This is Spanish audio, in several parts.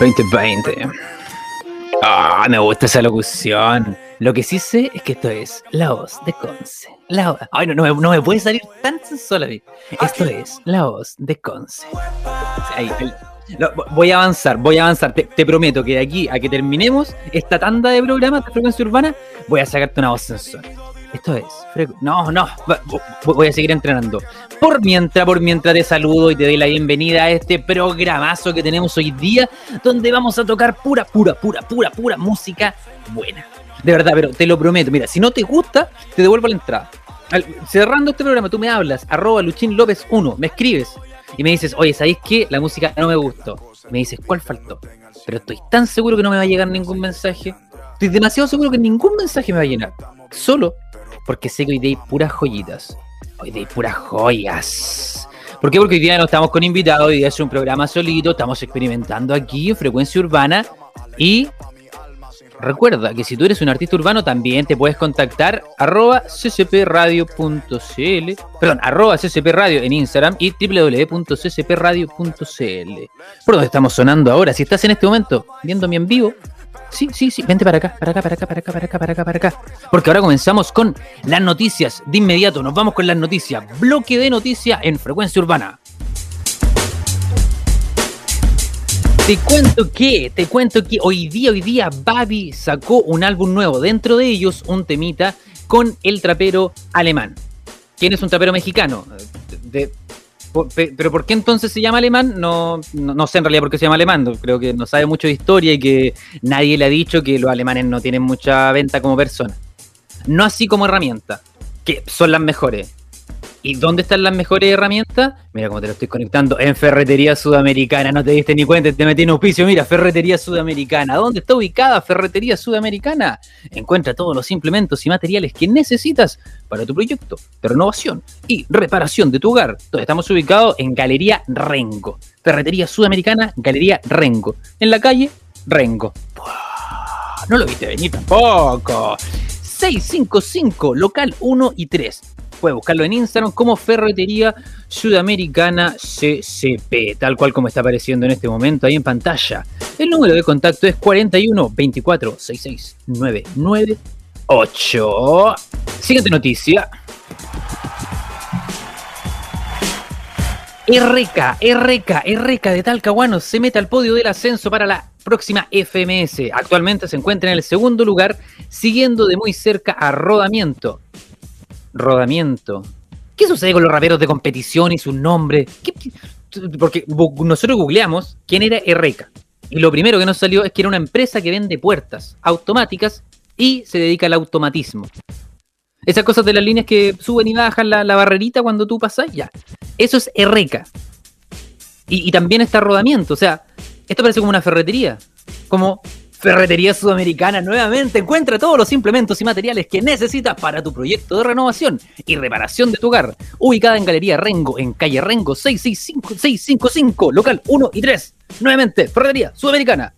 2020. Ah, me gusta esa locución. Lo que sí sé es que esto es la voz de Conce. La voz. Ay, no, no, me, no me puede salir tan sensual a mí. Esto es la voz de Conce. Ahí, ahí. No, voy a avanzar, voy a avanzar. Te, te prometo que de aquí a que terminemos esta tanda de programas de frecuencia urbana, voy a sacarte una voz sensual. Esto es. No, no. Voy a seguir entrenando. Por mientras, por mientras te saludo y te doy la bienvenida a este programazo que tenemos hoy día, donde vamos a tocar pura, pura, pura, pura, pura música buena. De verdad, pero te lo prometo. Mira, si no te gusta, te devuelvo la entrada. Cerrando este programa, tú me hablas, arroba Luchín López 1, me escribes y me dices, oye, ¿sabéis qué? La música no me gustó. Me dices, ¿cuál faltó? Pero estoy tan seguro que no me va a llegar ningún mensaje. Estoy demasiado seguro que ningún mensaje me va a llenar. Solo porque sé que hoy día hay puras joyitas. Hoy día hay puras joyas. ¿Por qué? Porque hoy día no estamos con invitados, hoy día es un programa solito, estamos experimentando aquí en frecuencia urbana y recuerda que si tú eres un artista urbano también te puedes contactar arroba ccpradio.cl perdón, arroba ccpradio en Instagram y www.ccpradio.cl por donde estamos sonando ahora, si estás en este momento viéndome en vivo Sí, sí, sí, vente para acá, para acá, para acá, para acá, para acá, para acá, para acá. Porque ahora comenzamos con las noticias. De inmediato nos vamos con las noticias. Bloque de noticias en frecuencia urbana. Te cuento que, te cuento que hoy día, hoy día, Babi sacó un álbum nuevo. Dentro de ellos, un temita con el trapero alemán. ¿Quién es un trapero mexicano? De- pero ¿por qué entonces se llama alemán? No, no, no sé en realidad por qué se llama alemán. Creo que no sabe mucho de historia y que nadie le ha dicho que los alemanes no tienen mucha venta como persona. No así como herramienta, que son las mejores. ¿Y dónde están las mejores herramientas? Mira cómo te lo estoy conectando. En Ferretería Sudamericana. No te diste ni cuenta, te metí en auspicio. Mira, Ferretería Sudamericana. ¿Dónde está ubicada Ferretería Sudamericana? Encuentra todos los implementos y materiales que necesitas para tu proyecto de renovación y reparación de tu hogar. Entonces, estamos ubicados en Galería Rengo. Ferretería Sudamericana, Galería Rengo. En la calle Rengo. No lo viste venir tampoco. 655, local 1 y 3. Puedes buscarlo en Instagram como Ferretería Sudamericana CCP, tal cual como está apareciendo en este momento ahí en pantalla. El número de contacto es 41 24 66 998. Siguiente noticia. RK, RK, RK de Talcahuano se mete al podio del ascenso para la próxima FMS. Actualmente se encuentra en el segundo lugar, siguiendo de muy cerca a Rodamiento. Rodamiento. ¿Qué sucede con los raperos de competición y? ¿Qué- qué- Porque nosotros googleamos quién era RK. Y lo primero que nos salió es que era una empresa que vende puertas automáticas y se dedica al automatismo. Esas cosas de las líneas que suben y bajan la, la barrerita cuando tú pasas, ya. Eso es RK. Y, y también está rodamiento. O sea, esto parece como una ferretería. Como Ferretería Sudamericana nuevamente encuentra todos los implementos y materiales que necesitas para tu proyecto de renovación y reparación de tu hogar. Ubicada en Galería Rengo, en calle Rengo 665, 655, local 1 y 3. Nuevamente, Ferretería Sudamericana.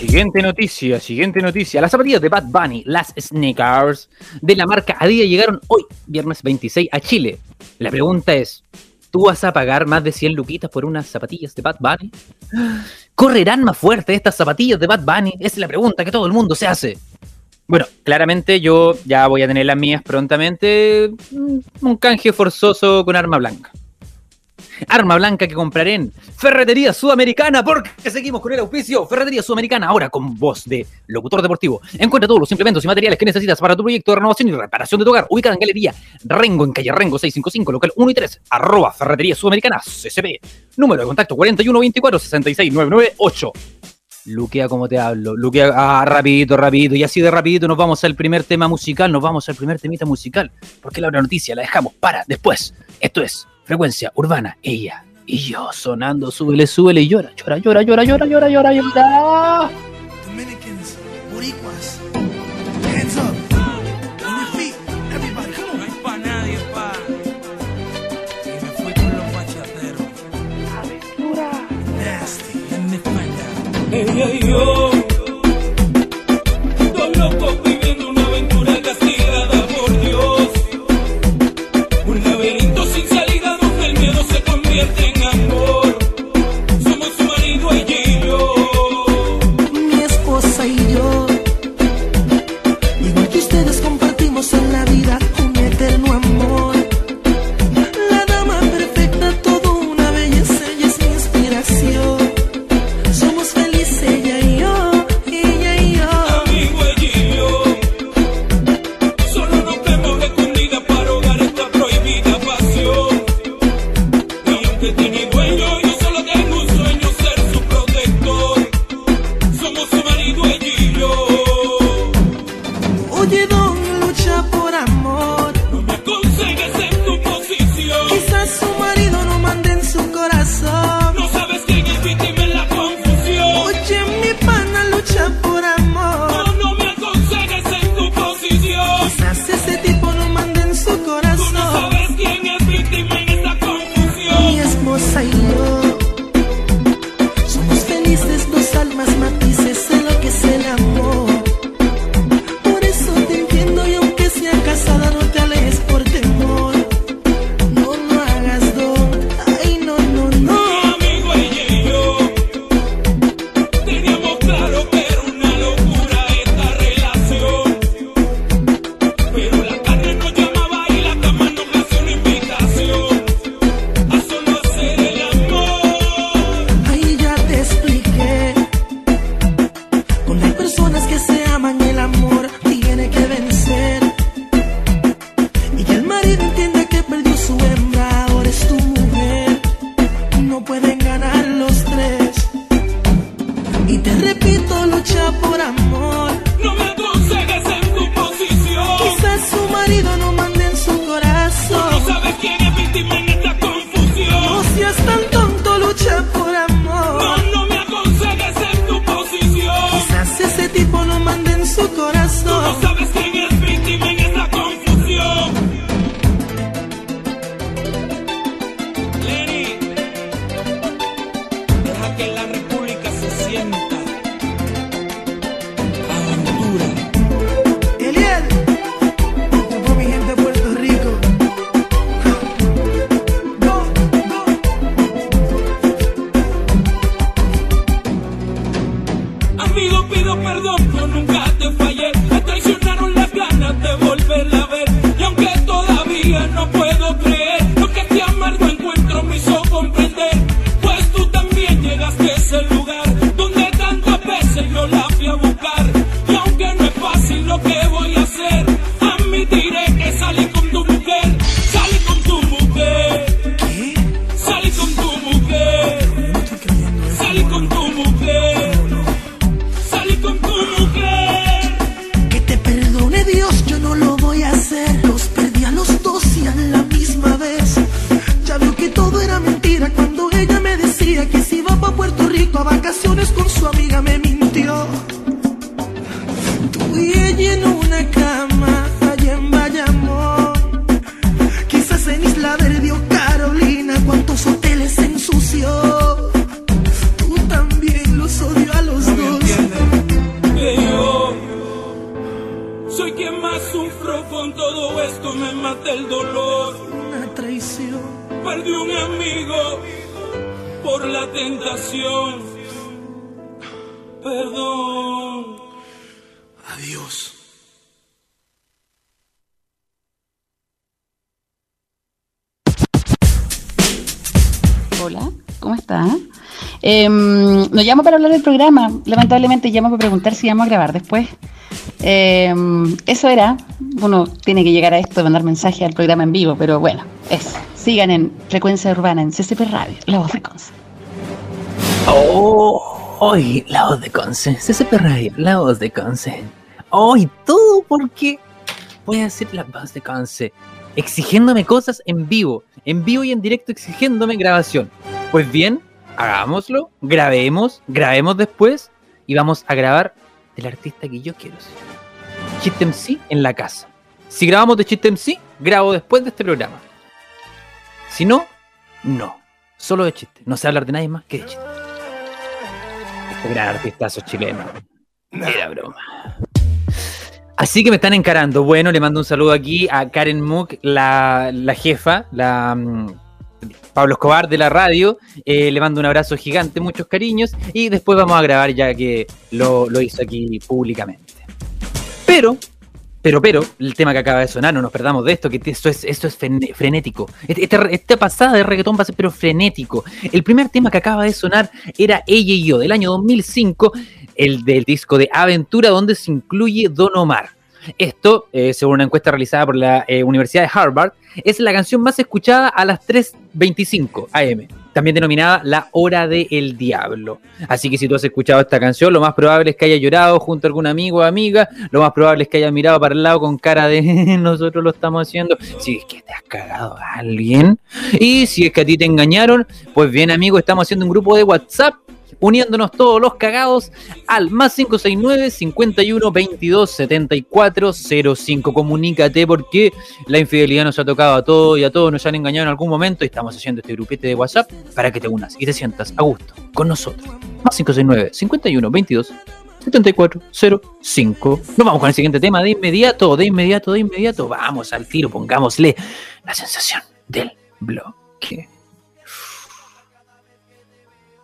Siguiente noticia, siguiente noticia. Las zapatillas de Bad Bunny, las sneakers de la marca Adidas llegaron hoy, viernes 26, a Chile. La pregunta es, ¿tú vas a pagar más de 100 luquitas por unas zapatillas de Bad Bunny? ¿Correrán más fuerte estas zapatillas de Bad Bunny? Esa es la pregunta que todo el mundo se hace. Bueno, claramente yo ya voy a tener las mías prontamente. mm, Un canje forzoso con arma blanca. Arma blanca que compraré en Ferretería Sudamericana porque seguimos con el auspicio. Ferretería Sudamericana, ahora con voz de locutor deportivo. Encuentra todos los implementos y materiales que necesitas para tu proyecto de renovación y reparación de tu hogar. Ubicada en Galería Rengo, en calle Rengo 655, local 1 y 3. Arroba Ferretería Sudamericana, CCP. Número de contacto 4124 66998. Luquea como te hablo. Luquea, ah, rapidito, rapidito. Y así de rapidito nos vamos al primer tema musical. Nos vamos al primer temita musical. Porque la otra noticia la dejamos para después. Esto es Frecuencia urbana, ella y yo sonando, súbele, súbele y llora, llora, llora, llora, llora, llora, llora, llora. Dominicans, boricuas, hands up, on your feet, everybody. No es pa' nadie, pa. Y me fui con los machateros. Aventura. Nasty, let me find. Ella y yo. convierte llamo para hablar del programa. Lamentablemente llamo para preguntar si vamos a grabar después. Eh, eso era. Uno tiene que llegar a esto, de mandar mensaje al programa en vivo, pero bueno, eso. Sigan en Frecuencia Urbana, en CCP Radio, la voz de Conce. Oh, la voz de Conce. CCP Radio, la voz de Conce. Hoy, oh, todo porque voy a hacer la voz de Conce. Exigiéndome cosas en vivo, en vivo y en directo, exigiéndome grabación. Pues bien, hagámoslo, grabemos, grabemos después y vamos a grabar del artista que yo quiero ser. En la casa. Si grabamos de Chiste MC, grabo después de este programa. Si no, no. Solo de chiste. No sé hablar de nadie más que de chiste. Este gran artistazo chileno. Era broma. Así que me están encarando. Bueno, le mando un saludo aquí a Karen Mook, la, la jefa, la mm, Pablo Escobar de la radio. Eh, le mando un abrazo gigante, muchos cariños. Y después vamos a grabar ya que lo, hizo aquí públicamente. Pero, pero, pero, el tema que acaba de sonar, no nos perdamos de esto, que esto es, esto es fren- frenético. Este- Esta, esta pasada de reggaetón va a ser pero frenético. El primer tema que acaba de sonar era Ella y yo, del año 2005, el del disco de Aventura, donde se incluye Don Omar. Esto, eh, según una encuesta realizada por la eh, Universidad de Harvard, es la canción más escuchada a las 3.25 am, también denominada La Hora del Diablo. Así que si tú has escuchado esta canción, lo más probable es que haya llorado junto a algún amigo o amiga, lo más probable es que haya mirado para el lado con cara de nosotros lo estamos haciendo, si es que te has cagado a alguien, y si es que a ti te engañaron, pues bien amigo, estamos haciendo un grupo de WhatsApp uniéndonos todos los cagados al más 569 51 22 74 05. Comunícate porque la infidelidad nos ha tocado a todos y a todos nos han engañado en algún momento y estamos haciendo este grupete de WhatsApp para que te unas y te sientas a gusto con nosotros. Más 569 51 22 74 05. Nos vamos con el siguiente tema de inmediato, de inmediato, de inmediato. Vamos al tiro, pongámosle la sensación del bloque.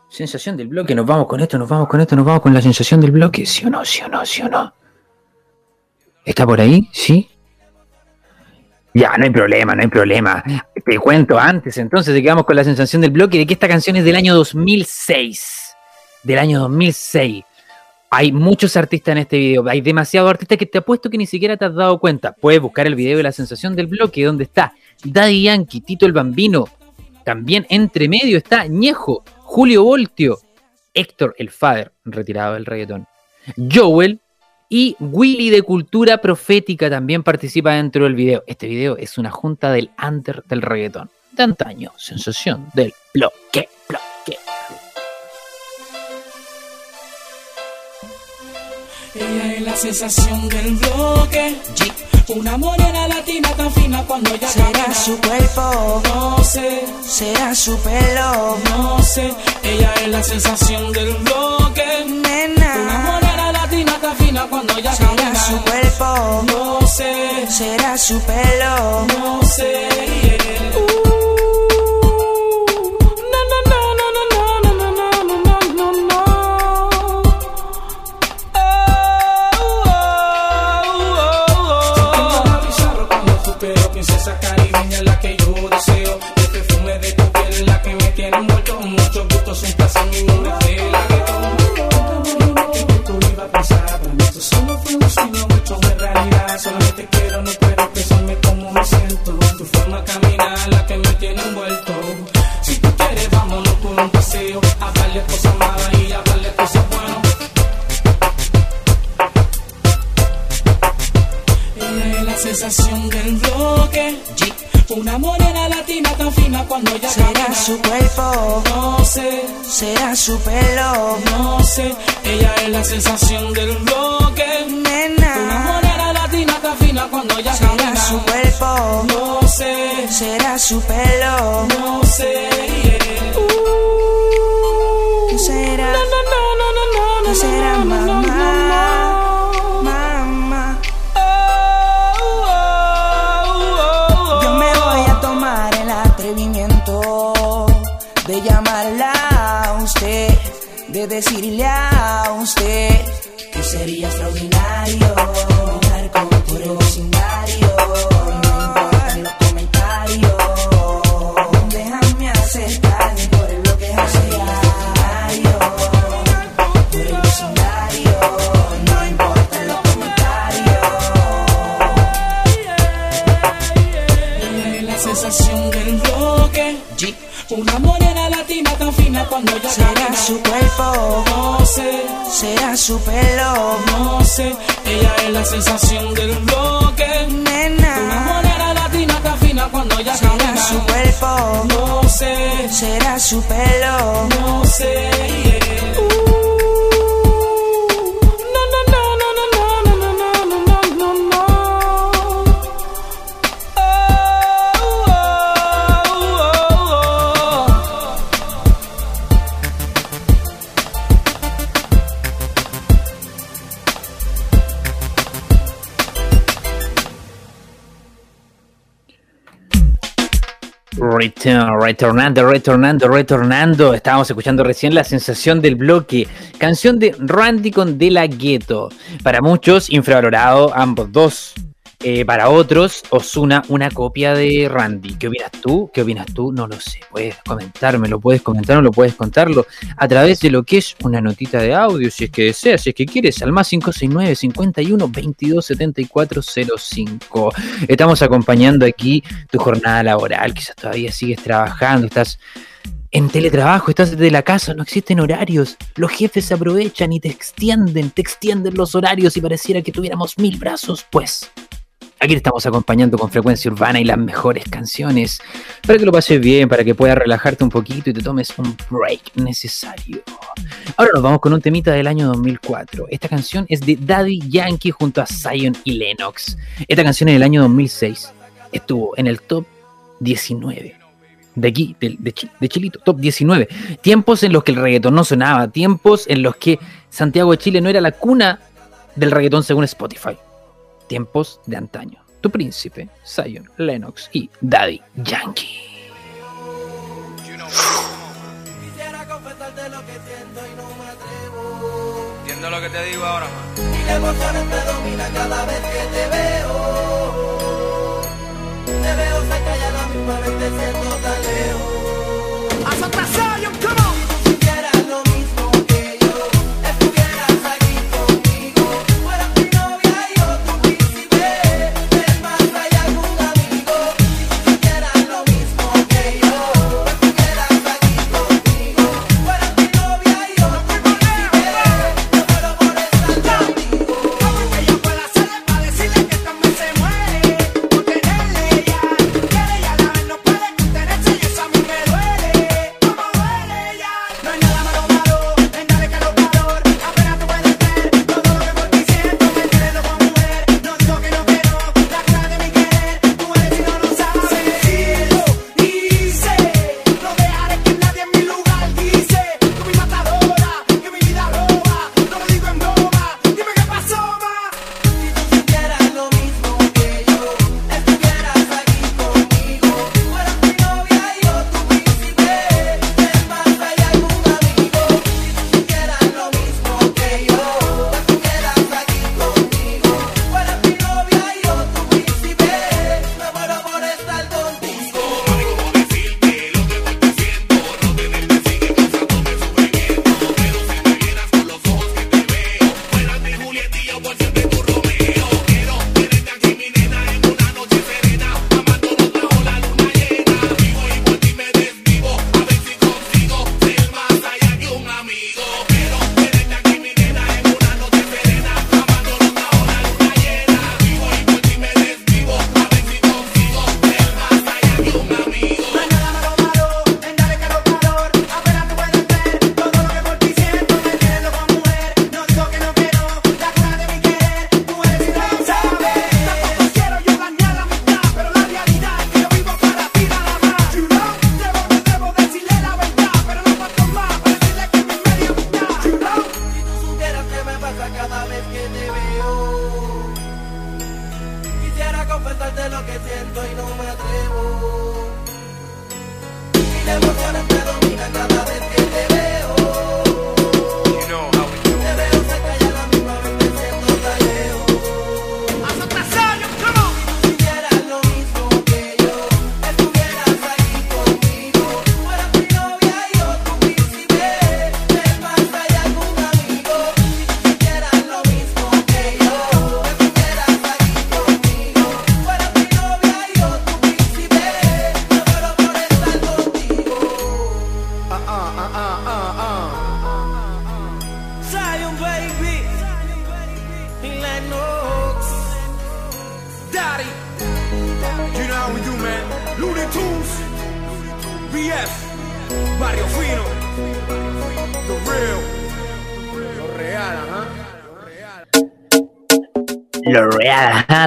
Sensación del bloque, nos vamos con esto, nos vamos con esto, nos vamos con la sensación del bloque, sí o no, sí o no, sí o no. ¿Está por ahí? ¿Sí? Ya, no hay problema, no hay problema. Te cuento antes, entonces, de que vamos con la sensación del bloque, de que esta canción es del año 2006. Del año 2006. Hay muchos artistas en este video, hay demasiados artistas que te apuesto que ni siquiera te has dado cuenta. Puedes buscar el video de la sensación del bloque, donde está Daddy Yankee, Tito el Bambino. También entre medio está Ñejo, Julio Voltio, Héctor el Fader, retirado del reggaetón, Joel y Willy de Cultura Profética también participa dentro del video. Este video es una junta del under del reggaetón. De antaño, sensación del bloque, bloque. Ella es la sensación del bloque. Una morena latina tan fina cuando ella Será camina. su cuerpo, No sé, será su pelo, no sé. Ella es la sensación del bloque. Una nena. morena latina tan fina cuando ella Será camina. su cuerpo, No sé, será su pelo. no sé. yeah. Es la sensación del bloque. Una morena latina tan fina cuando ella Será camina. su cuerpo, No sé, será su pelo, no sé. Ella es la sensación del bloque. Una nena. morena latina tan fina cuando ella Será camina. su cuerpo, No sé, será su pelo, no sé. yeah. será, No, no, no, no, no, no, no, será no, decirle a usted que sería extraordinario por el vecindario. No importan los comentarios, déjame acercarme por el bloque diario. Por el vecindario, no importan los comentarios. La sensación del bloque. Una morena latina tan fina cuando camina. Su cuerpo, No sé, será su pelo, no sé. Ella es la sensación del bloque. Una nena. morena latina tan fina cuando ya Será su cuerpo, No sé, será su pelo. no sé. yeah. No, Retornando, retornando, retornando. Estábamos escuchando recién la sensación del bloque. Canción de Randy con De La Ghetto. Para muchos, infravalorado, ambos dos. Eh, para otros, Osuna, una copia de Randy. ¿Qué opinas tú? ¿Qué opinas tú? No lo sé. Puedes comentármelo, puedes comentarlo, lo puedes contarlo a través de lo que es una notita de audio, si es que deseas, si es que quieres, al más 569 51 22 74 05. Estamos acompañando aquí tu jornada laboral, quizás todavía sigues trabajando, estás en teletrabajo, estás desde la casa, no existen horarios, los jefes se aprovechan y te extienden, te extienden los horarios y pareciera que tuviéramos mil brazos, pues aquí te estamos acompañando con frecuencia urbana y las mejores canciones, para que lo pases bien, para que puedas relajarte un poquito y te tomes un break necesario. Ahora nos vamos con un temita del año 2004. Esta canción es de Daddy Yankee junto a Zion y Lennox. Esta canción en el año 2006 estuvo en el top 19 de aquí, de, de, de Chilito, top 19. Tiempos en los que el reggaetón no sonaba, tiempos en los que Santiago de Chile no era la cuna del reggaetón según Spotify. Tiempos de antaño. Tu príncipe, Zion, Lennox y Daddy Yankee. Quisiera confesarte lo que siento y no me atrevo. Entiendo lo que te digo ahora, man. Y la emoción me domina cada vez que te veo. Te veo cerca y a la misma vez te siento tan lejos. Haz otra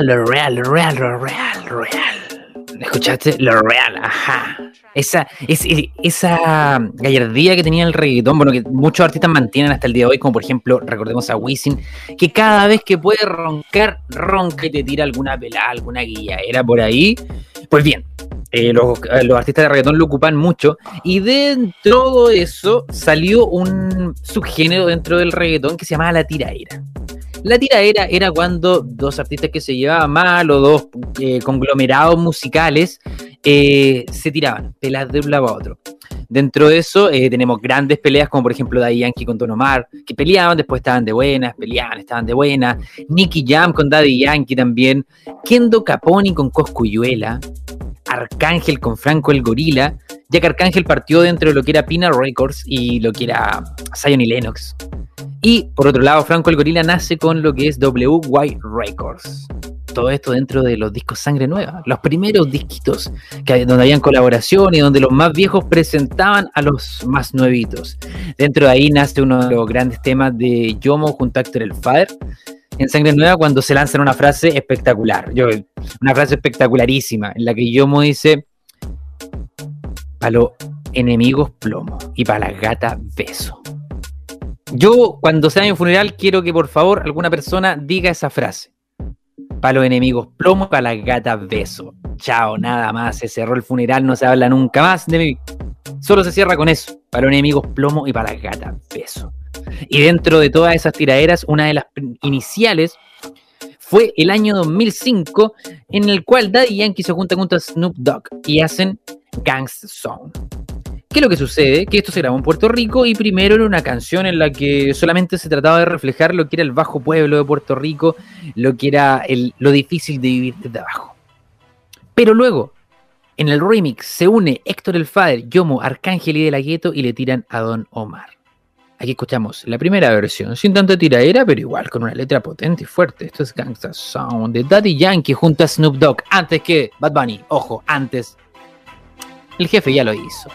real, lo real, lo real, lo real, lo real. ¿Escuchaste? Lo real, ajá. Esa, es, es- esa gallardía que tenía el reggaetón, bueno, que muchos artistas mantienen hasta el día de hoy, como por ejemplo, recordemos a Wisin, que cada vez que puede roncar, ronca y te tira alguna pelada, alguna guillaera por ahí. Pues bien, eh, los, eh, los artistas de reggaetón lo ocupan mucho, y dentro de eso salió un subgénero dentro del reggaetón que se llamaba la tiraera. La tiraera era cuando dos artistas que se llevaban mal o dos eh, conglomerados musicales eh, se tiraban, peleas de un lado a otro. Dentro de eso eh, tenemos grandes peleas como por ejemplo Daddy Yankee con Don Omar, que peleaban, después estaban de buenas, peleaban, estaban de buenas. Nicky Jam con Daddy Yankee también. Kendo Caponi con Coscuyuela. Arcángel con Franco el Gorila, ya que Arcángel partió dentro de lo que era Pina Records y lo que era Zion y Lennox. Y por otro lado, Franco el Gorila nace con lo que es WY Records. Todo esto dentro de los discos Sangre Nueva, los primeros disquitos donde habían colaboración y donde los más viejos presentaban a los más nuevitos. Dentro de ahí nace uno de los grandes temas de Yomo junto a Héctor El Father en Sangre Nueva cuando se lanzan una frase espectacular. Una frase espectacularísima en la que Yomo dice: Para los enemigos plomo y para las gatas beso. Yo, cuando sea mi funeral, quiero que por favor alguna persona diga esa frase. Para los enemigos plomo, para las gatas beso. Chao, nada más. Se cerró el funeral, no se habla nunca más de mí. Solo se cierra con eso. Para los enemigos plomo y para las gatas beso. Y dentro de todas esas tiraderas, una de las iniciales fue el año 2005, en el cual Daddy Yankee se junta junto a Snoop Dogg y hacen Gangsta Song. ¿Qué es lo que sucede? Que esto se grabó en Puerto Rico y primero era una canción en la que solamente se trataba de reflejar lo que era el bajo pueblo de Puerto Rico, lo que era lo difícil de vivir desde abajo. Pero luego, en el remix, se une Héctor el Father, Yomo, Arcángel y De La Ghetto y le tiran a Don Omar. Aquí escuchamos la primera versión, sin tanta tiraera, pero igual con una letra potente y fuerte. Esto es Gangsta Sound de Daddy Yankee junto a Snoop Dogg, antes que Bad Bunny. Ojo, antes. El jefe ya lo hizo.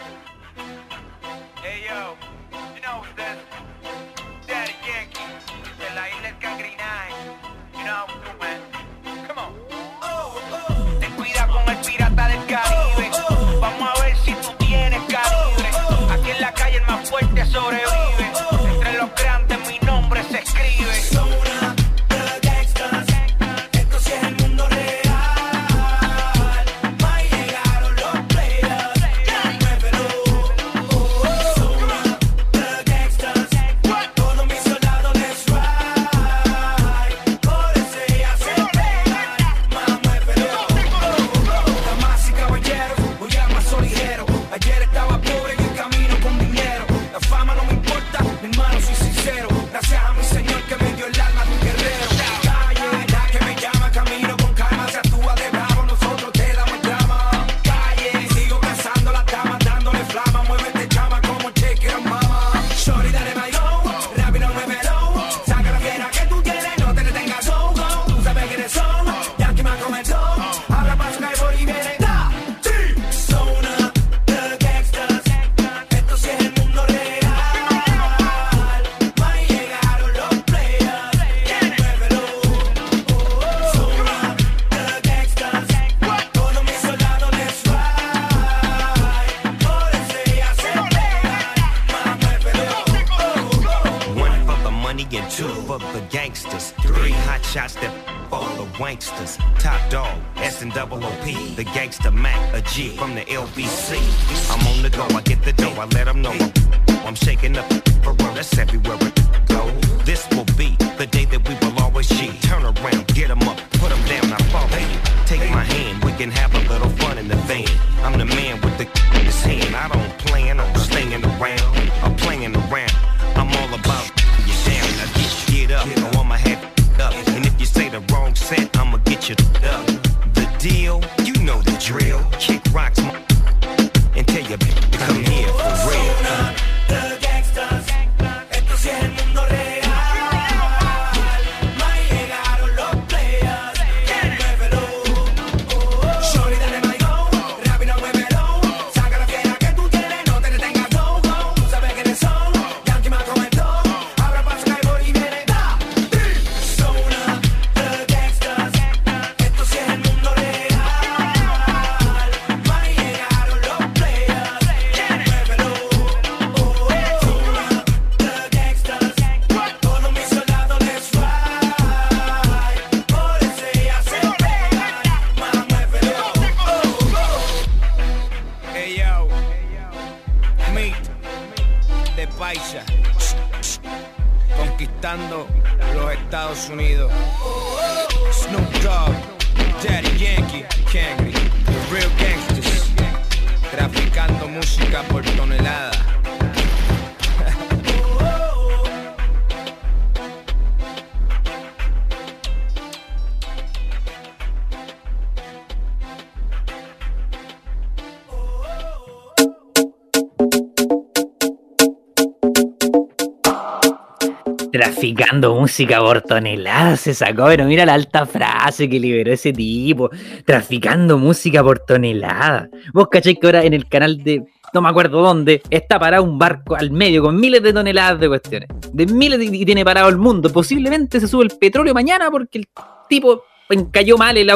Música por toneladas se sacó, pero mira la alta frase que liberó ese tipo. Traficando música por tonelada. Vos cacháis que ahora en el canal de no me acuerdo dónde está parado un barco al medio con miles de toneladas de cuestiones. De miles y tiene parado el mundo. Posiblemente se sube el petróleo mañana porque el tipo encalló mal el-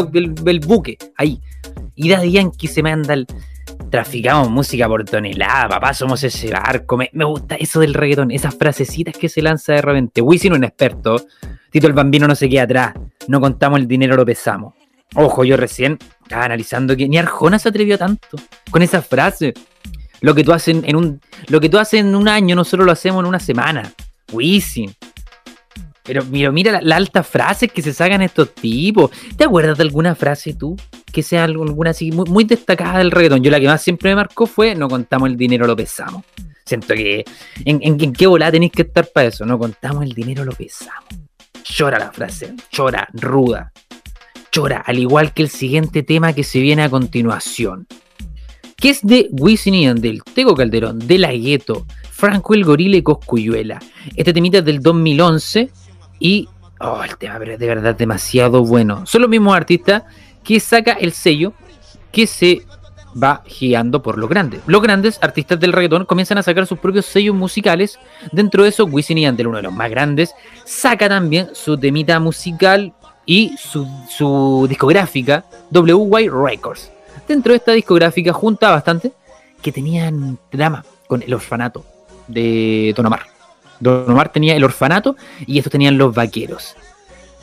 el buque. Ahí. Y Daddy Yankee se manda el. Traficamos música por tonelada, papá, somos ese barco. Me, me gusta eso del reggaetón, esas frasecitas que se lanza de repente. Wisin un experto. Tito el Bambino no se queda atrás. No contamos el dinero, lo pesamos. Ojo, yo recién estaba analizando que ni Arjona se atrevió tanto con esa frase. Lo que tú haces en un, lo que tú en un año, nosotros lo hacemos en una semana. Wisin. Pero mira, mira la, la alta frase que se sacan estos tipos. ¿Te acuerdas de alguna frase tú? Que sea alguna así muy, destacada del reggaetón. Yo la que más siempre me marcó fue no contamos el dinero, lo pesamos. Siento que en, qué volada tenéis que estar para eso. No contamos el dinero, lo pesamos. Chora la frase, chora, ruda. Chora, al igual que el siguiente tema que se viene a continuación. Que es de Wisin y Yandel, Tego Calderón, De La Gueto, Franco el Gorila y Coscuyuela. Este temita es del 2011 y oh, el tema es de verdad demasiado bueno. Son los mismos artistas que saca el sello que se va guiando por los grandes. Los grandes artistas del reggaetón comienzan a sacar sus propios sellos musicales. Dentro de eso, Wisin y uno de los más grandes, saca también su temita musical y su, su discográfica WY Records. Dentro de esta discográfica junta bastante que tenían drama con el orfanato de Don Omar. Don Omar tenía el orfanato y estos tenían los vaqueros.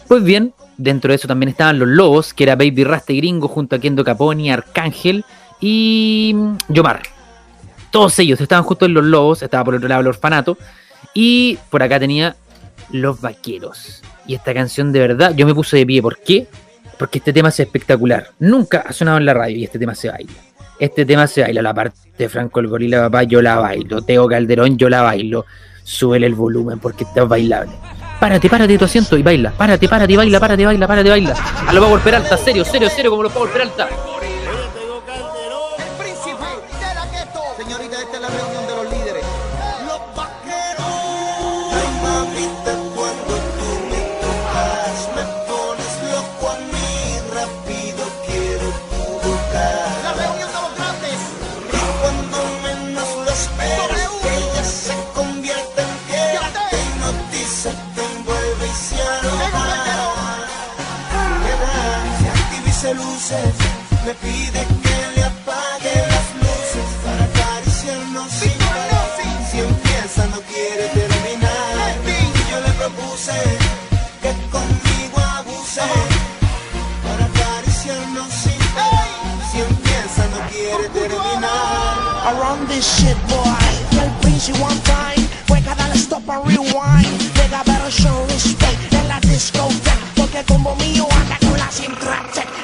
Pues bien, dentro de eso también estaban los lobos, que era Baby Rasta y Gringo junto a Kendo Caponi, Arcángel y mm, Yomar. Todos ellos estaban justo en los lobos, estaba por otro lado el orfanato y por acá tenía los vaqueros. Y esta canción de verdad, yo me puse de pie. ¿Por qué? Porque este tema es espectacular. Nunca ha sonado en la radio y este tema se baila. Este tema se baila. La parte de Franco el Gorila, papá, yo la bailo. Teo Calderón, yo la bailo. Súbele el volumen porque está bailable. Párate, párate de tu asiento y baila. Párate, párate, baila, párate, baila, párate, baila. A los Power Peralta, serio, serio, serio, como los Power Peralta. Me pide que le apague las luces para acariciarnos sin parar. Si empieza no quiere terminar, yo le propuse que conmigo abuse para acariciarnos sin parar. Si empieza no quiere terminar. Around this shit, boy. El Princi one time. Juega, dale stop and rewind. Nigga, better show respect en la discoteca. Porque como mío anda con la siempre El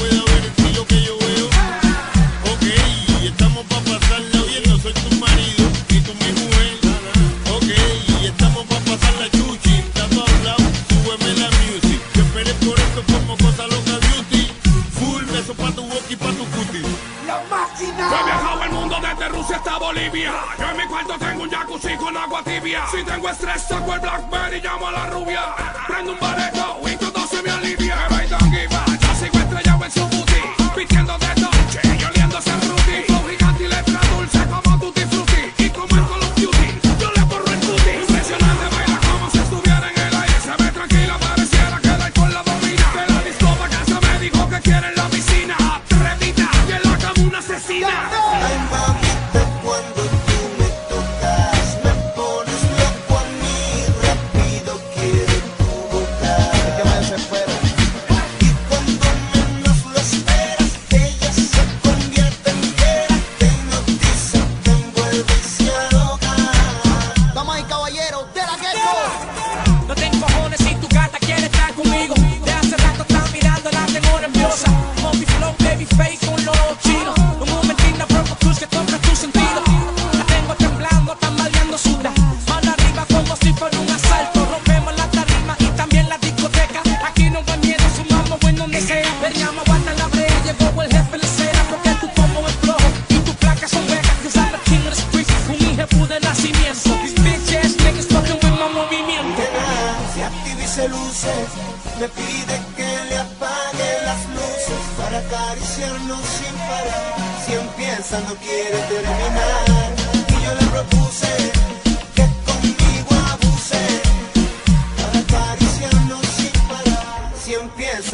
We'll.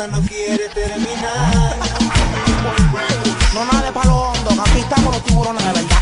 No quiere terminar. No nade pa' lo hondo, aquí estamos los tiburones de verdad.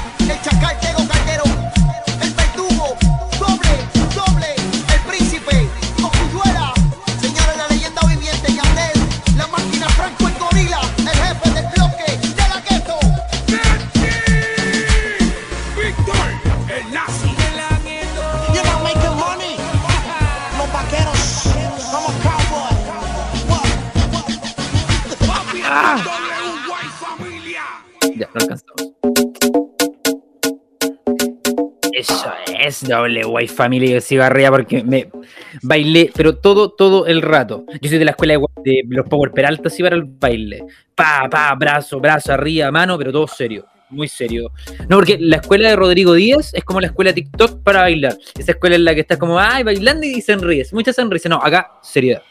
Doble White Family. Yo sigo arriba porque me bailé, pero todo, todo el rato. Yo soy de la escuela de, los Power Peralta, así para el baile. Pa, pa, brazo, brazo, arriba, mano, pero todo serio. Muy serio. No, porque la escuela de Rodrigo Díaz es como la escuela TikTok para bailar. Esa escuela en la que estás como, ay, bailando y sonríes. Mucha sonrisa. No, acá, seriedad.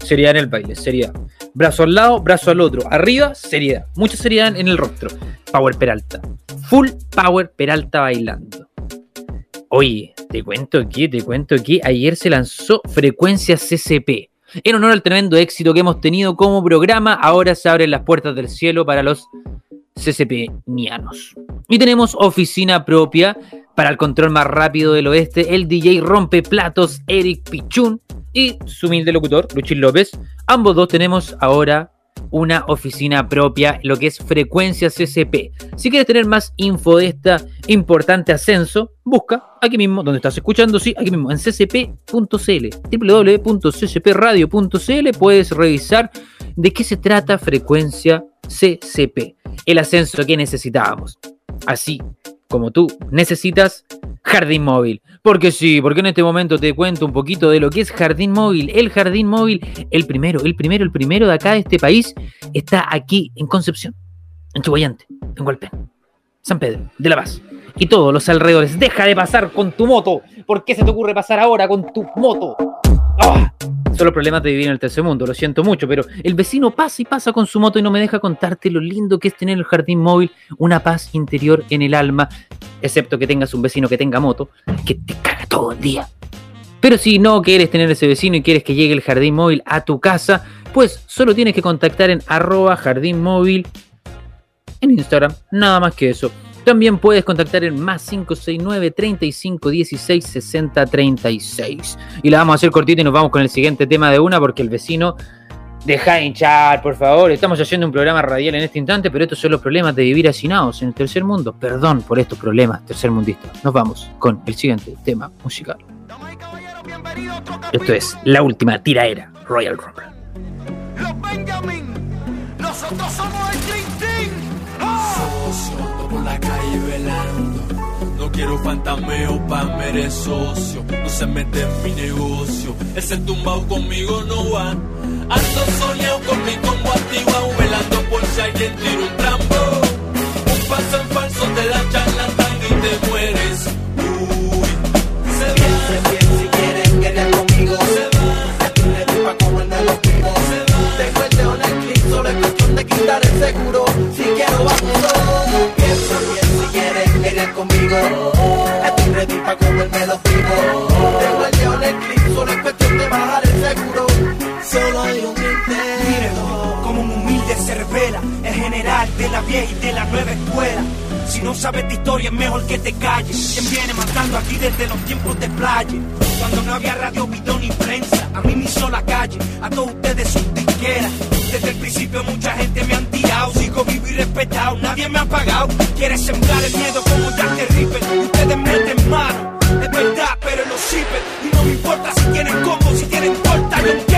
Seriedad en el baile, seriedad. Brazo al lado, brazo al otro. Arriba, seriedad. Mucha seriedad en el rostro. Power Peralta. Full Power Peralta bailando. Oye, te cuento que, te cuento que ayer se lanzó Frecuencia CCP. En honor al tremendo éxito que hemos tenido como programa, ahora se abren las puertas del cielo para los CCP-nianos. Y tenemos oficina propia para el control más rápido del oeste, el DJ Rompeplatos Eric Pichun y su humilde locutor, Luchín López. Ambos dos tenemos ahora una oficina propia, lo que es Frecuencia CCP. Si quieres tener más info de este importante ascenso, busca aquí mismo, donde estás escuchando, sí, aquí mismo, en ccp.cl, www.ccpradio.cl, puedes revisar de qué se trata Frecuencia CCP, el ascenso que necesitábamos. Así como tú necesitas Jardín Móvil. Porque sí, porque en este momento te cuento un poquito de lo que es Jardín Móvil. El Jardín Móvil, el primero, el primero, el primero de acá de este país, está aquí en Concepción, en Chihuayante, en Hualpén, San Pedro, de La Paz. Y todos los alrededores. Deja de pasar con tu moto. ¿Por qué se te ocurre pasar ahora con tu moto? ¡Ah! Solo problemas de vivir en el tercer mundo, lo siento mucho, pero el vecino pasa y pasa con su moto y no me deja contarte lo lindo que es tener el jardín móvil, una paz interior en el alma, excepto que tengas un vecino que tenga moto, que te caga todo el día. Pero si no quieres tener ese vecino y quieres que llegue el jardín móvil a tu casa, pues solo tienes que contactar en arroba jardín móvil en Instagram, nada más que eso. También puedes contactar en más 569 35 16 60 36. Y la vamos a hacer cortita y nos vamos con el siguiente tema de una porque el vecino deja de hinchar, por favor. Estamos haciendo un programa radial en este instante, pero estos son los problemas de vivir hacinados en el tercer mundo. Perdón por estos problemas tercermundistas. Nos vamos con el siguiente tema musical. Esto es la última tiraera, Royal Rumble. Los Benjamin, nosotros somos el Dream Team. por la calle velando. No quiero fantameo, pa' eres socio. No se mete en mi negocio. Ese tumbao conmigo no va. Ando soleado con mi combo. Velando por si alguien tira un trampo. Un paso en falso te la charlatan y te mueres. Uy, se va. Si quieren quedar conmigo. Se va. Se pa' comandar los pibos. Se va. Tengo el dedo en el clip, solo es cuestión de quitar el seguro. Si quiero, vamos querían conmigo. Estoy ready pa' comerme los vivos. Tengo el león el clip, solo es cuestión de bajar el seguro. Solo hay un intento. como un humilde se revela, el general de la vieja y de la nueva escuela. Si no sabes de historia es mejor que te calles. Quien viene mandando aquí desde los tiempos de playa. Cuando no había radio, bidón ni prensa. A mí me hizo la calle, a todos ustedes sus tiqueras. Desde el principio mucha gente me han tirado, sigo vivo y respetado, nadie me ha pagado. Quieres sembrar el miedo como Jack the Ripper, ustedes meten mano, es verdad, pero lo sirven. Y no me importa si tienen combo, si tienen corta, yo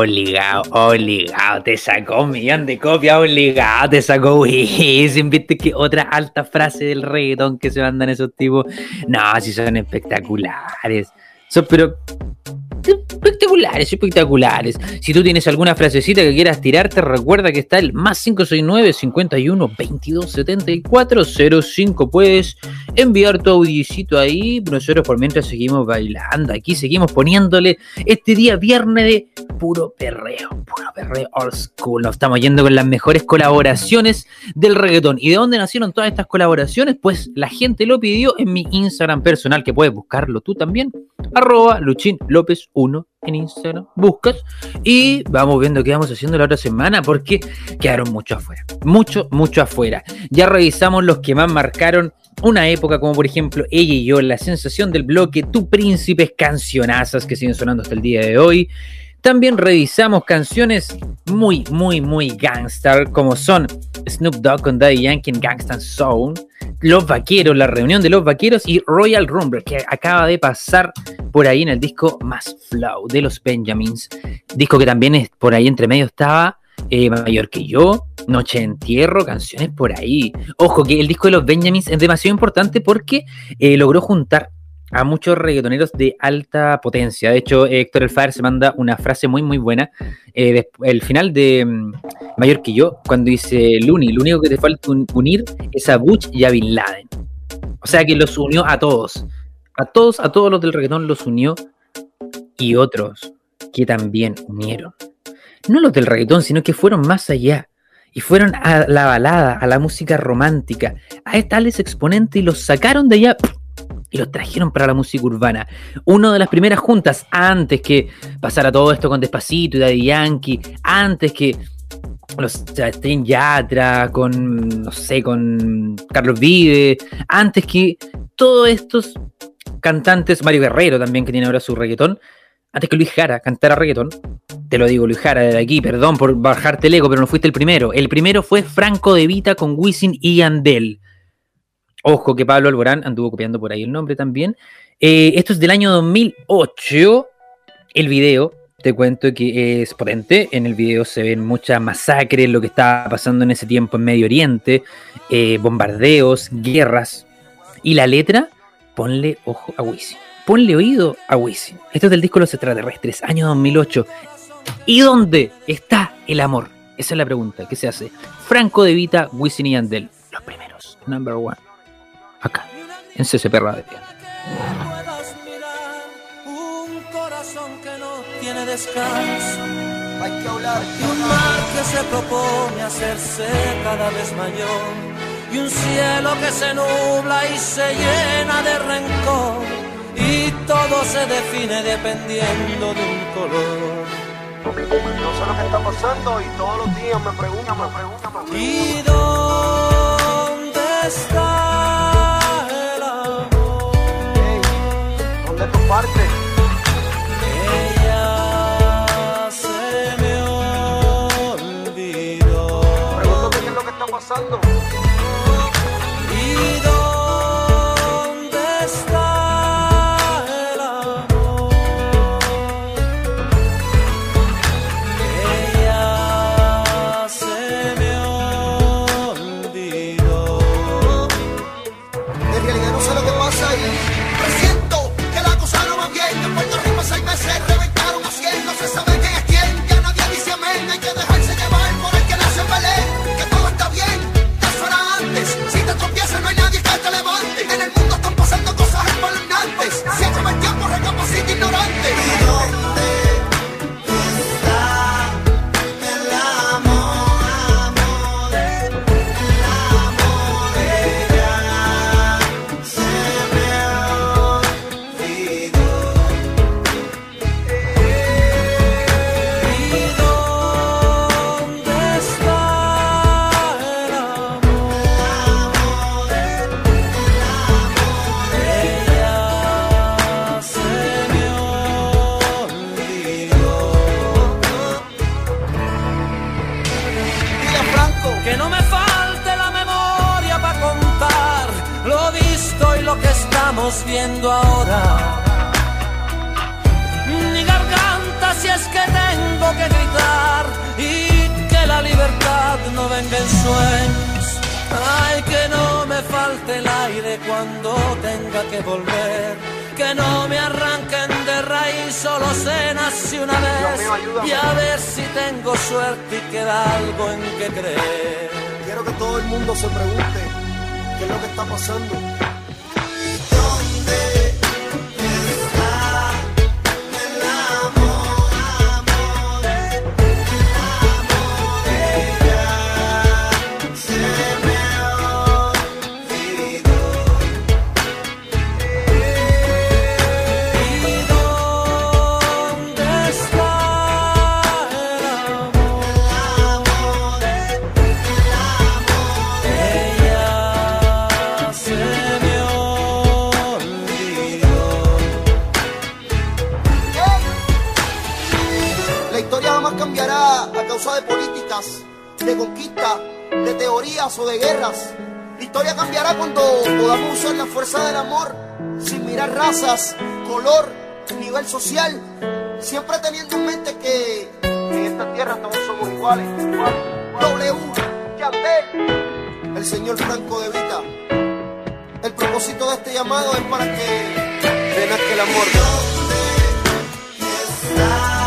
obligado, obligado. Te sacó un millón de copias, obligado. Te sacó Wisin. Viste que otra alta frase del reggaetón que se mandan esos tipos. No, si son espectaculares. Son, pero espectaculares, espectaculares. Si tú tienes alguna frasecita que quieras tirarte, recuerda que está el más 569 51 22 74 05. Puedes enviar tu audicito ahí. Nosotros por mientras seguimos bailando. Aquí seguimos poniéndole este día viernes de puro perreo, puro perreo old school. Nos estamos yendo con las mejores colaboraciones del reggaetón. ¿Y de dónde nacieron todas estas colaboraciones? Pues la gente lo pidió en mi Instagram personal, que puedes buscarlo tú también. Arroba Luchín López 1 en Instagram. Buscas y vamos viendo qué vamos haciendo la otra semana porque quedaron mucho afuera. Mucho, mucho afuera. Ya revisamos los que más marcaron una época, como por ejemplo ella y yo, la sensación del bloque, Tu Príncipe, cancionazas que siguen sonando hasta el día de hoy. También revisamos canciones muy, muy, muy gangster, como son Snoop Dogg con Daddy Yankee en Gangsta Soul, Los Vaqueros, la reunión de Los Vaqueros y Royal Rumble, que acaba de pasar por ahí en el disco Más Flow de los Benjamins. Disco que también es, por ahí entre medio estaba eh, Mayor que yo, Noche de Entierro, canciones por ahí. Ojo que el disco de los Benjamins es demasiado importante porque eh, logró juntar a muchos reggaetoneros de alta potencia. De hecho, Héctor El Fader se manda una frase muy, muy buena. Eh, el final de mm, Mayor que yo, cuando dice Luni, lo único que te falta un- unir es a Butch y a Bin Laden. O sea que los unió a todos. A todos, a todos los del reggaetón los unió. Y otros que también unieron. No los del reggaetón, sino que fueron más allá. Y fueron a la balada, a la música romántica, a tales exponentes y los sacaron de allá y los trajeron para la música urbana. Una de las primeras juntas, antes que pasara todo esto con Despacito y Daddy Yankee, antes que los Sebastián Yatra, con, no sé, con Carlos Vive, antes que todos estos cantantes, Mario Guerrero también, que tiene ahora su reggaetón, antes que Luis Jara cantara reggaetón, te lo digo Luis Jara de aquí, perdón por bajarte el ego, pero no fuiste el primero. El primero fue Franco De Vita con Wisin y Yandel. Ojo que Pablo Alborán anduvo copiando por ahí el nombre también. Eh, esto es del año 2008. El video, te cuento que es potente. En el video se ven muchas masacres, lo que estaba pasando en ese tiempo en Medio Oriente, eh, bombardeos, guerras. Y la letra, ponle ojo a Wisin. Ponle oído a Wisin. Esto es del disco Los Extraterrestres, año 2008. ¿Y dónde está el amor? Esa es la pregunta que se hace. Franco De Vita, Wisin y Yandel. Los primeros. Number one. Acá. En CCP Radio. un corazón que no tiene descanso. Hay que hablar, Y un mar que se propone hacerse cada vez mayor. Y un cielo que se nubla y se llena de rencor. Y todo se define dependiendo de un color. No sé lo que está pasando y todos los días me preguntan, me preguntan, me preguntan. ¿Y dónde está parte? Ella se me olvidó. Pregúntate qué es lo que está pasando. Pasando. El señor Franco de Vita. El propósito de este llamado es para que renazca el amor. ¿Y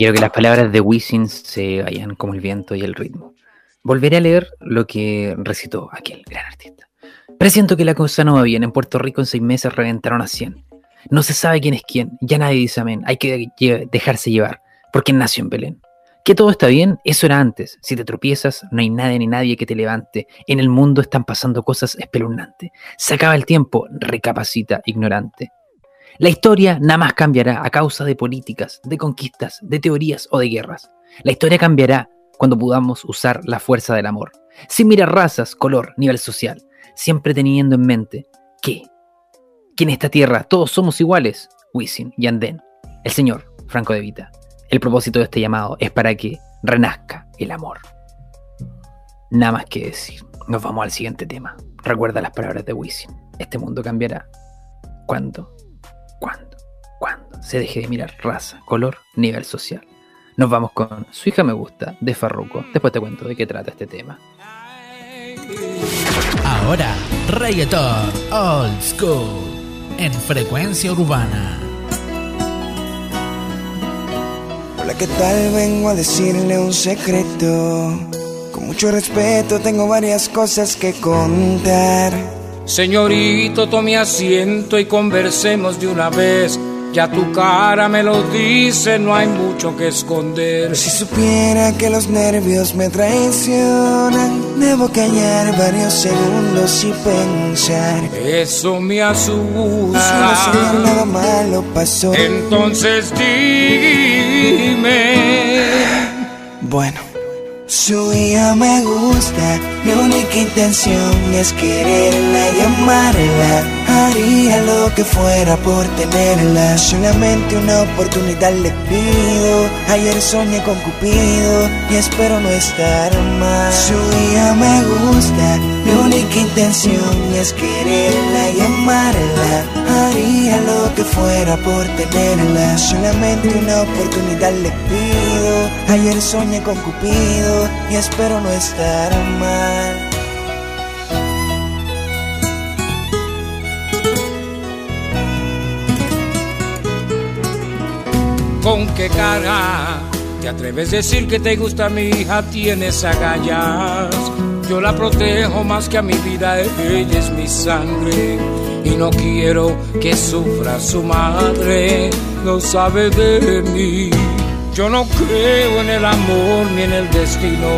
quiero que las palabras de Wisin se vayan como el viento y el ritmo. Volveré a leer lo que recitó aquel gran artista. Presiento que la cosa no va bien. En Puerto Rico en seis meses reventaron a 100. No se sabe quién es quién. Ya nadie dice amén. Hay que dejarse llevar. Porque nació en Belén. Que todo está bien, eso era antes. Si te tropiezas, no hay nadie ni nadie que te levante. En el mundo están pasando cosas espeluznantes. Se acaba el tiempo, recapacita, ignorante. La historia nada más cambiará a causa de políticas, de conquistas, de teorías o de guerras. La historia cambiará cuando podamos usar la fuerza del amor, sin mirar razas, color, nivel social, siempre teniendo en mente que, que en esta tierra todos somos iguales, Wisin y Andén, el señor Franco de Vita. El propósito de este llamado es para que renazca el amor. Nada más que decir. Nos vamos al siguiente tema. Recuerda las palabras de Wisin. Este mundo cambiará cuando se deje de mirar raza, color, nivel social. Nos vamos con Su hija me gusta de Farruko. Después te cuento de qué trata este tema. Ahora, reggaeton old school en frecuencia urbana. Hola, ¿qué tal? Vengo a decirle un secreto. Con mucho respeto tengo varias cosas que contar. Señorito, tome asiento y conversemos de una vez. Ya tu cara me lo dice, no hay mucho que esconder. Si supiera que los nervios me traicionan, debo callar varios segundos y pensar. Eso me asusta. nada malo pasó. Entonces dime. Bueno, su hija me gusta. Mi única intención es quererla y amarla. Haría lo que fuera por tenerla. Solamente una oportunidad le pido. Ayer soñé con Cupido y espero no estar mal. Su hija me gusta. Mi única intención es quererla y amarla. Haría lo que fuera por tenerla. Solamente una oportunidad le pido. Ayer soñé con Cupido y espero no estar mal. con qué cara te atreves a decir que te gusta mi hija, tienes agallas. Yo la protejo más que a mi vida, ella es mi sangre. Y no quiero que sufra su madre, no sabe de mí. Yo no creo en el amor ni en el destino.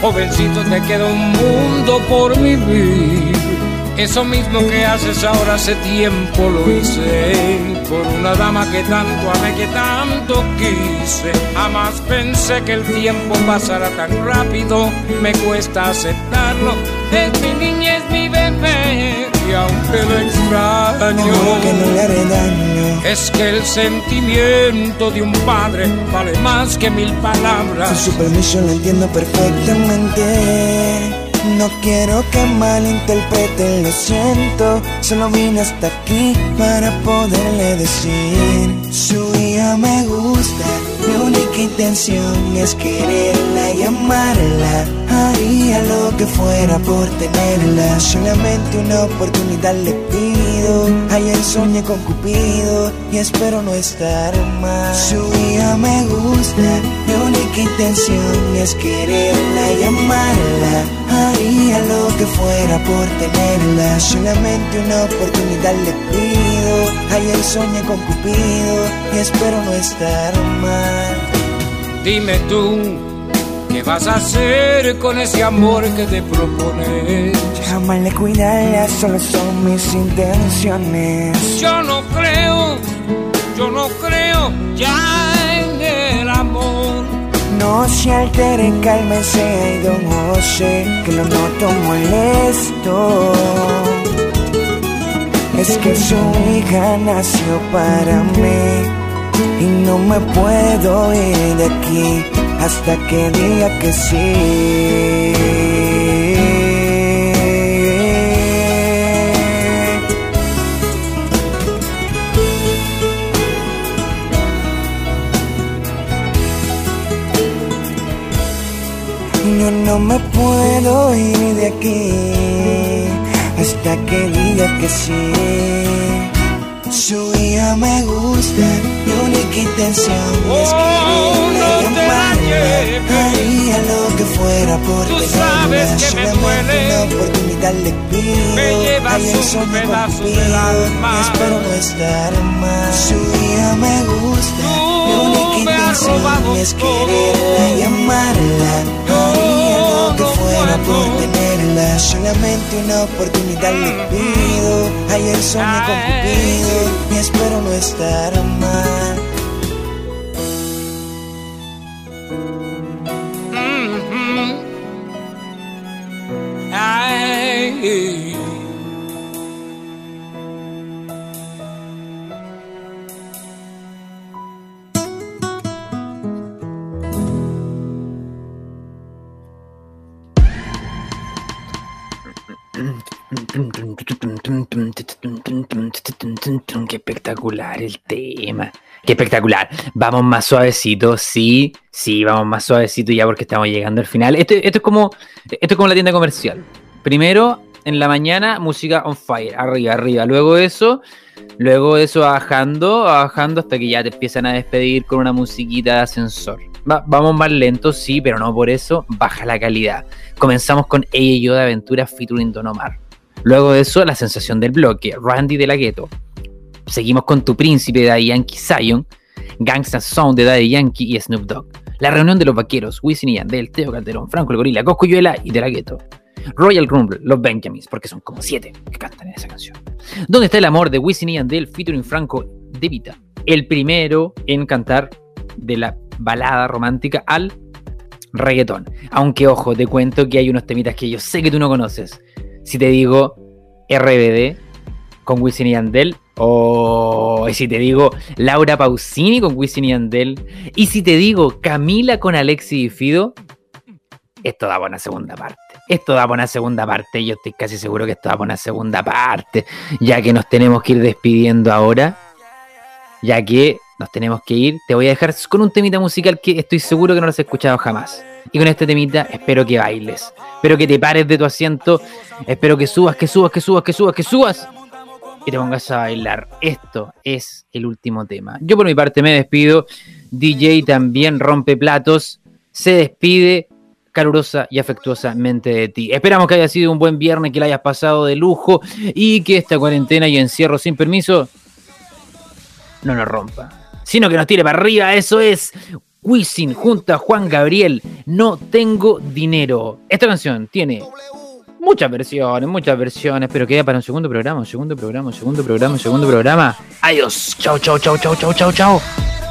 Jovencito, te queda un mundo por vivir. Eso mismo que haces ahora hace tiempo lo hice por una dama que tanto amé, que tanto quise. Jamás pensé que el tiempo pasara tan rápido, me cuesta aceptarlo. Es mi niña, es mi bebé, y aunque lo extraño, Juro que no le haré daño. es que el sentimiento de un padre vale más que mil palabras. su permiso lo entiendo perfectamente. No quiero que malinterpreten, lo siento. Solo vine hasta aquí para poderle decir: Su hija me gusta. Mi única intención es quererla y amarla. Haría lo que fuera por tenerla. Solamente una oportunidad le pido. Ayer soñé con Cupido y espero no estar mal. Su hija me gusta. Mi única intención es quererla y amarla. Haría lo que fuera por tenerla. Solamente una oportunidad le pido. Ayer soñé con Cupido y espero no estar mal. Dime tú, ¿qué vas a hacer con ese amor que te propones? Jamás le cuidarla, solo son mis intenciones. Yo no creo, yo no creo ya en el amor. No se altere, cálmese, y don José, que lo noto molesto. Es que su hija nació para mí y no me puedo ir de aquí hasta que diga que sí. Yo no me puedo ir de aquí hasta que diga que sí. Su hija me gusta, mi única intención es quererla y amarla. Haría lo que fuera por Tú sabes que me duele. una oportunidad le pido. Me llevas un pedazo del alma. espero no estar mal. Su hija me gusta, mi única intención es quererla y amarla. Haría lo que no fuera por puedo. Solamente una oportunidad le pido. Ayer soñé con Cupido y espero no estar mal. Espectacular el tema. Qué espectacular. Vamos más suavecito, sí, sí, vamos más suavecito ya porque estamos llegando al final. Esto, es como esto es como la tienda comercial. Primero, en la mañana, música on fire, arriba, arriba. Luego eso, luego eso bajando, bajando hasta que ya te empiezan a despedir con una musiquita de ascensor. Va- vamos más lentos, sí, pero no por eso baja la calidad. Comenzamos con Ella y yo de Aventura featuring Don Omar. Luego de eso, la sensación del bloque, Randy de la Ghetto. Seguimos con Tu Príncipe de Daddy Yankee Zion, Gangsta Sound de Daddy Yankee y Snoop Dogg. La reunión de los vaqueros, Wisin y Yandel, Teo Calderón, Franco el Gorila, Coscuyuela y de Ghetto. Royal Rumble, los Benjamins, porque son como siete que cantan en esa canción. ¿Dónde está el amor de Wisin y Yandel featuring Franco de Vita? El primero en cantar de la balada romántica al reggaetón. Aunque ojo, te cuento que hay unos temitas que yo sé que tú no conoces. Si te digo RBD con Wisin y Yandel, o y si te digo Laura Pausini con Wisin y Yandel, y si te digo Camila con Alexi y Fido, esto da una segunda parte. Esto da una segunda parte. Yo estoy casi seguro que esto da una segunda parte. Ya que nos tenemos que ir despidiendo ahora. Ya que nos tenemos que ir. Te voy a dejar con un temita musical que estoy seguro que no lo has escuchado jamás. Y con este temita espero que bailes. Espero que te pares de tu asiento. Espero que subas, que subas, que subas, que subas, que subas y te pongas a bailar. Esto es el último tema. Yo por mi parte me despido. DJ también rompe platos. Se despide calurosa y afectuosamente de ti. Esperamos que haya sido un buen viernes, que la hayas pasado de lujo y que esta cuarentena y encierro sin permiso no nos rompa, sino que nos tire para arriba. Eso es Wisin junto a Juan Gabriel. No tengo dinero. Esta canción tiene muchas versiones, muchas versiones, pero queda para un segundo programa, un segundo programa, un segundo programa, un segundo programa. Adiós. Chau, chau, chau, chau, chau, chau, chau.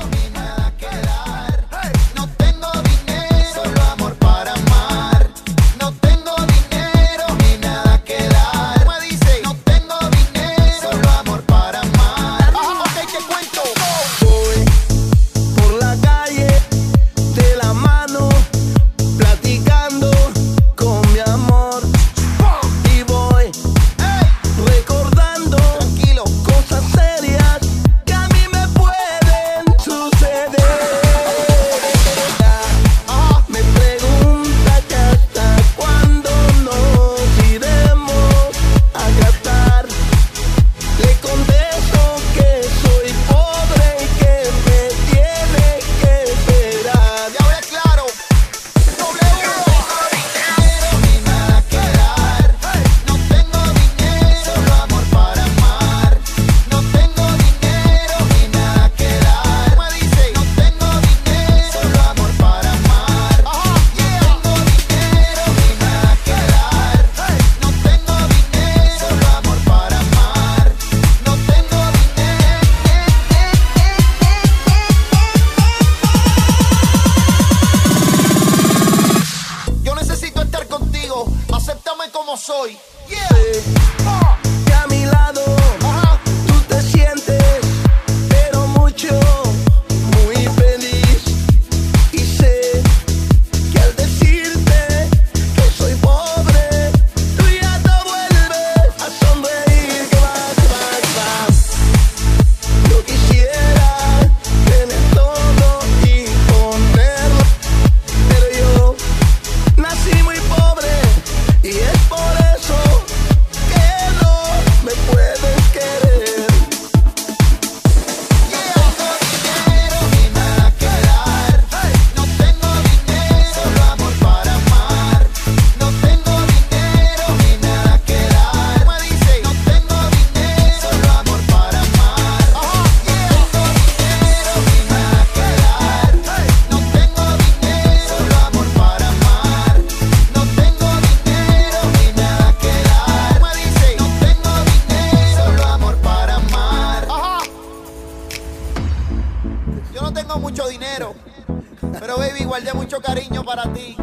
para ti.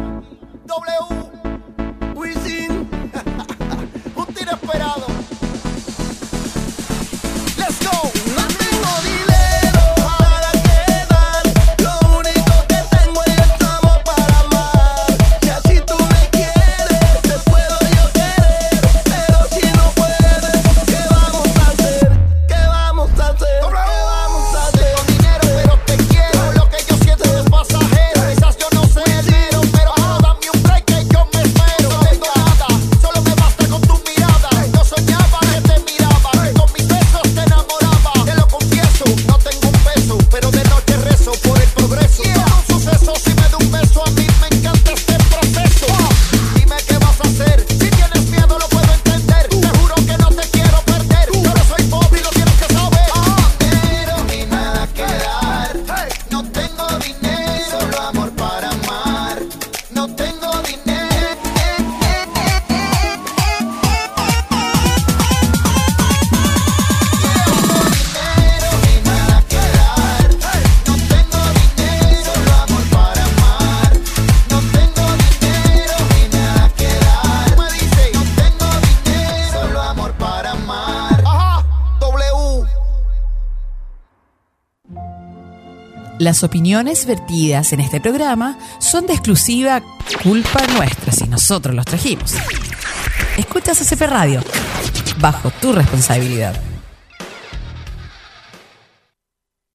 Las opiniones vertidas en este programa son de exclusiva culpa nuestra si nosotros los trajimos. Escucha CCP Radio, bajo tu responsabilidad.